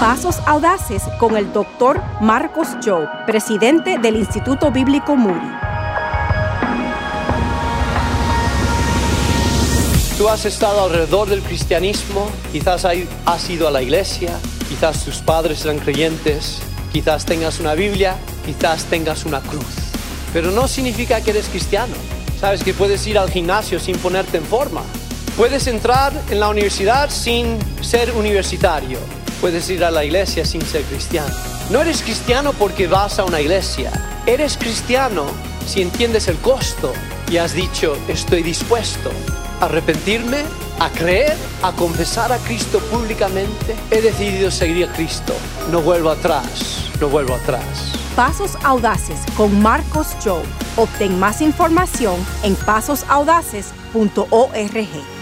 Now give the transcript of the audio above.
Pasos Audaces con el doctor Marcos Joe, presidente del Instituto Bíblico Moody. Tú has estado alrededor del cristianismo, quizás has ido a la iglesia, quizás tus padres eran creyentes, quizás tengas una Biblia, quizás tengas una cruz. Pero no significa que eres cristiano. Sabes que puedes ir al gimnasio sin ponerte en forma. Puedes entrar en la universidad sin ser universitario. Puedes ir a la iglesia sin ser cristiano. No eres cristiano porque vas a una iglesia. Eres cristiano si entiendes el costo y has dicho, estoy dispuesto a arrepentirme, a creer, a confesar a Cristo públicamente. He decidido seguir a Cristo. No vuelvo atrás, no vuelvo atrás. Pasos Audaces con Marcos Joe. Obtén más información en pasosaudaces.org.